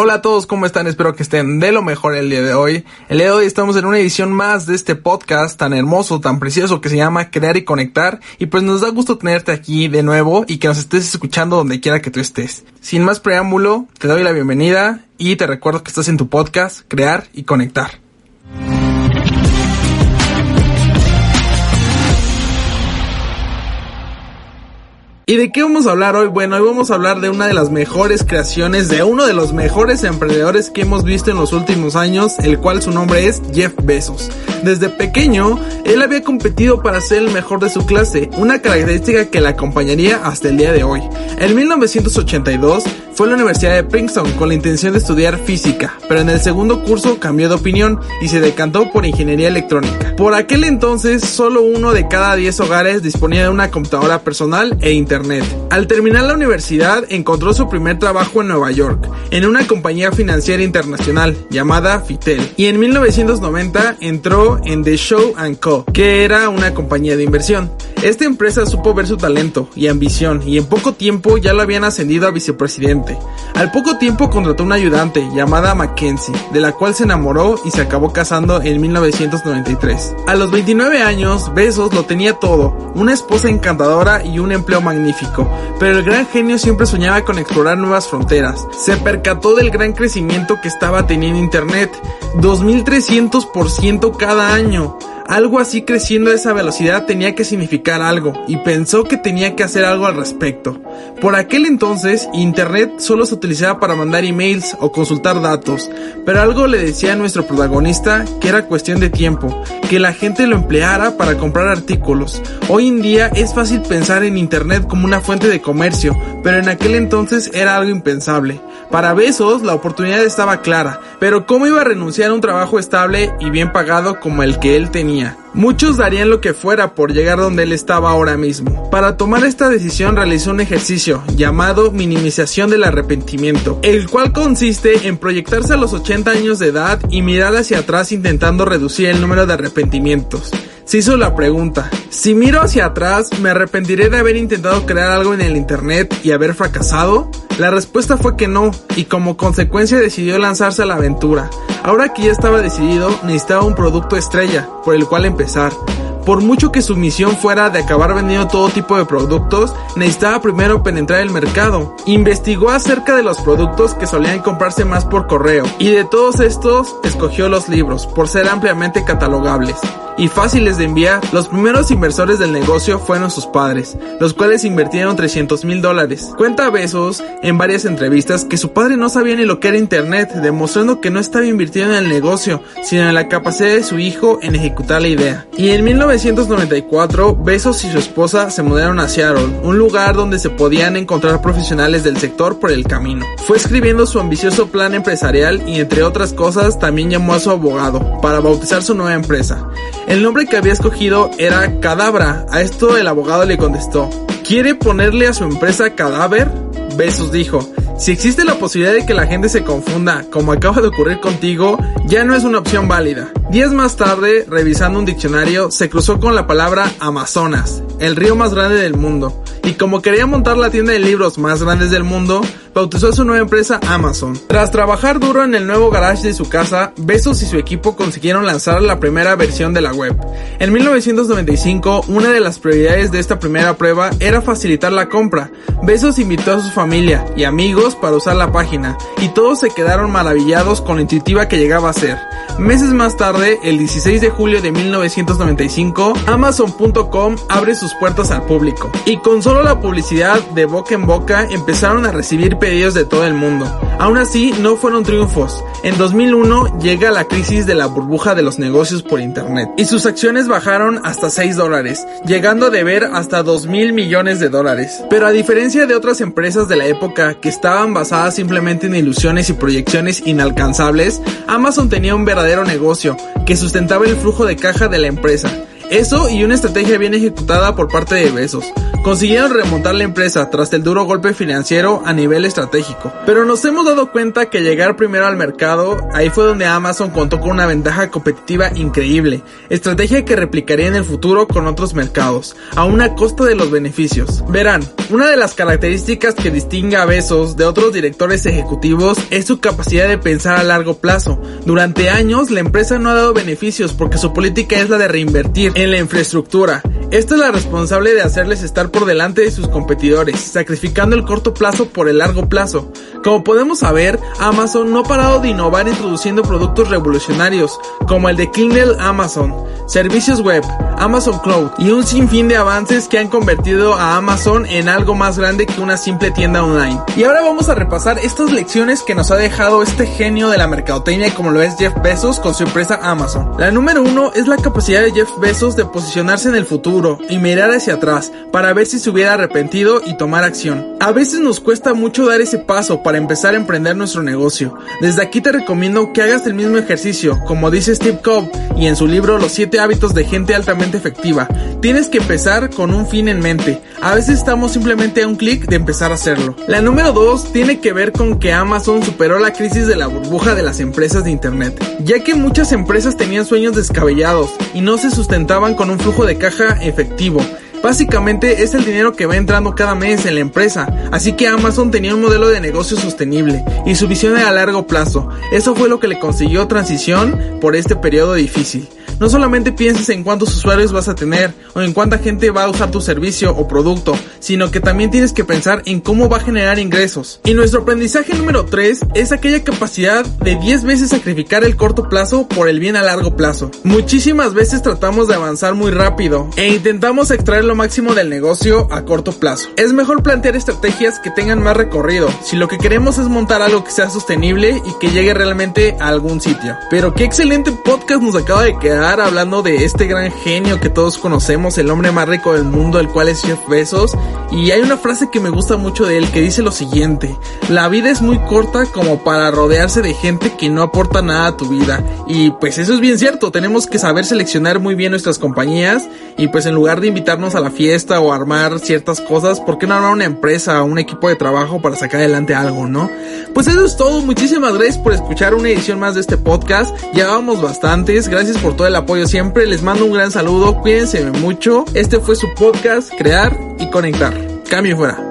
Hola a todos, ¿cómo están? Espero que estén de lo mejor el día de hoy. El día de hoy estamos en una edición más de este podcast tan hermoso, tan precioso que se llama Crear y Conectar. Y pues nos da gusto tenerte aquí de nuevo y que nos estés escuchando donde quiera que tú estés. Sin más preámbulo, te doy la bienvenida y te recuerdo que estás en tu podcast Crear y Conectar. ¿Y de qué vamos a hablar hoy? Bueno, hoy vamos a hablar de una de las mejores creaciones de uno de los mejores emprendedores que hemos visto en los últimos años, el cual su nombre es Jeff Bezos. Desde pequeño, él había competido para ser el mejor de su clase, una característica que le acompañaría hasta el día de hoy. En 1982, fue a la Universidad de Princeton con la intención de estudiar física, pero en el segundo curso cambió de opinión y se decantó por ingeniería electrónica. Por aquel entonces, solo uno de cada 10 hogares disponía de una computadora personal e internet. Al terminar la universidad, encontró su primer trabajo en Nueva York, en una compañía financiera internacional llamada Fitel, y en 1990 entró en The Show Co., que era una compañía de inversión. Esta empresa supo ver su talento y ambición y en poco tiempo ya lo habían ascendido a vicepresidente. Al poco tiempo contrató una ayudante llamada Mackenzie, de la cual se enamoró y se acabó casando en 1993. A los 29 años, Besos lo tenía todo, una esposa encantadora y un empleo magnífico, pero el gran genio siempre soñaba con explorar nuevas fronteras. Se percató del gran crecimiento que estaba teniendo Internet, 2300% cada año. Algo así creciendo a esa velocidad tenía que significar algo y pensó que tenía que hacer algo al respecto. Por aquel entonces, Internet solo se utilizaba para mandar emails o consultar datos, pero algo le decía a nuestro protagonista que era cuestión de tiempo, que la gente lo empleara para comprar artículos. Hoy en día es fácil pensar en Internet como una fuente de comercio, pero en aquel entonces era algo impensable. Para Besos la oportunidad estaba clara, pero ¿cómo iba a renunciar a un trabajo estable y bien pagado como el que él tenía? Muchos darían lo que fuera por llegar donde él estaba ahora mismo. Para tomar esta decisión realizó un ejercicio llamado minimización del arrepentimiento, el cual consiste en proyectarse a los 80 años de edad y mirar hacia atrás intentando reducir el número de arrepentimientos se hizo la pregunta, si miro hacia atrás, ¿me arrepentiré de haber intentado crear algo en el Internet y haber fracasado? La respuesta fue que no, y como consecuencia decidió lanzarse a la aventura. Ahora que ya estaba decidido, necesitaba un producto estrella por el cual empezar. Por mucho que su misión fuera de acabar vendiendo todo tipo de productos, necesitaba primero penetrar el mercado. Investigó acerca de los productos que solían comprarse más por correo, y de todos estos, escogió los libros, por ser ampliamente catalogables y fáciles de enviar, los primeros inversores del negocio fueron sus padres, los cuales invirtieron 300 mil dólares. Cuenta Besos en varias entrevistas que su padre no sabía ni lo que era internet, demostrando que no estaba invirtiendo en el negocio, sino en la capacidad de su hijo en ejecutar la idea. Y en 1994, Besos y su esposa se mudaron a Seattle, un lugar donde se podían encontrar profesionales del sector por el camino. Fue escribiendo su ambicioso plan empresarial y entre otras cosas también llamó a su abogado para bautizar su nueva empresa. El nombre que había escogido era Cadabra. A esto el abogado le contestó, ¿quiere ponerle a su empresa cadáver? Besos dijo, si existe la posibilidad de que la gente se confunda, como acaba de ocurrir contigo, ya no es una opción válida. Días más tarde, revisando un diccionario, se cruzó con la palabra Amazonas, el río más grande del mundo. Y como quería montar la tienda de libros más grandes del mundo, bautizó su nueva empresa Amazon. Tras trabajar duro en el nuevo garage de su casa, Bezos y su equipo consiguieron lanzar la primera versión de la web. En 1995, una de las prioridades de esta primera prueba era facilitar la compra. Bezos invitó a su familia y amigos para usar la página, y todos se quedaron maravillados con lo intuitiva que llegaba a ser. Meses más tarde, el 16 de julio de 1995, Amazon.com abre sus puertas al público, y con solo la publicidad de boca en boca empezaron a recibir pedidos de todo el mundo. Aún así, no fueron triunfos. En 2001 llega la crisis de la burbuja de los negocios por Internet y sus acciones bajaron hasta 6 dólares, llegando a deber hasta 2 mil millones de dólares. Pero a diferencia de otras empresas de la época que estaban basadas simplemente en ilusiones y proyecciones inalcanzables, Amazon tenía un verdadero negocio que sustentaba el flujo de caja de la empresa Eso y una estrategia bien ejecutada por parte de Besos. Consiguieron remontar la empresa tras el duro golpe financiero a nivel estratégico. Pero nos hemos dado cuenta que llegar primero al mercado, ahí fue donde Amazon contó con una ventaja competitiva increíble, estrategia que replicaría en el futuro con otros mercados, a una costa de los beneficios. Verán, una de las características que distingue a Besos de otros directores ejecutivos es su capacidad de pensar a largo plazo. Durante años la empresa no ha dado beneficios porque su política es la de reinvertir en la infraestructura. Esta es la responsable de hacerles estar por delante de sus competidores, sacrificando el corto plazo por el largo plazo. Como podemos saber, Amazon no ha parado de innovar introduciendo productos revolucionarios, como el de Kindle Amazon, servicios web, Amazon Cloud y un sinfín de avances que han convertido a Amazon en algo más grande que una simple tienda online. Y ahora vamos a repasar estas lecciones que nos ha dejado este genio de la mercadotecnia como lo es Jeff Bezos con su empresa Amazon. La número uno es la capacidad de Jeff Bezos de posicionarse en el futuro y mirar hacia atrás para ver si se hubiera arrepentido y tomar acción. A veces nos cuesta mucho dar ese paso para empezar a emprender nuestro negocio. Desde aquí te recomiendo que hagas el mismo ejercicio, como dice Steve Cobb y en su libro Los 7 hábitos de gente altamente efectiva. Tienes que empezar con un fin en mente. A veces estamos simplemente a un clic de empezar a hacerlo. La número 2 tiene que ver con que Amazon superó la crisis de la burbuja de las empresas de internet, ya que muchas empresas tenían sueños descabellados y no se sustentaban con un flujo de caja efectivo. Básicamente es el dinero que va entrando cada mes en la empresa, así que Amazon tenía un modelo de negocio sostenible y su visión era a largo plazo. Eso fue lo que le consiguió transición por este periodo difícil. No solamente pienses en cuántos usuarios vas a tener o en cuánta gente va a usar tu servicio o producto, sino que también tienes que pensar en cómo va a generar ingresos. Y nuestro aprendizaje número 3 es aquella capacidad de 10 veces sacrificar el corto plazo por el bien a largo plazo. Muchísimas veces tratamos de avanzar muy rápido e intentamos extraer lo máximo del negocio a corto plazo. Es mejor plantear estrategias que tengan más recorrido, si lo que queremos es montar algo que sea sostenible y que llegue realmente a algún sitio. Pero qué excelente podcast nos acaba de quedar hablando de este gran genio que todos conocemos, el hombre más rico del mundo, el cual es Jeff Bezos. Y hay una frase que me gusta mucho de él que dice lo siguiente, la vida es muy corta como para rodearse de gente que no aporta nada a tu vida. Y pues eso es bien cierto, tenemos que saber seleccionar muy bien nuestras compañías y pues en lugar de invitarnos a la fiesta o armar ciertas cosas, ¿por qué no armar una empresa o un equipo de trabajo para sacar adelante algo, no? Pues eso es todo, muchísimas gracias por escuchar una edición más de este podcast, ya vamos bastantes, gracias por todo el apoyo siempre. Les mando un gran saludo. Cuídense mucho. Este fue su podcast, Crear y Conectar. Cambio fuera.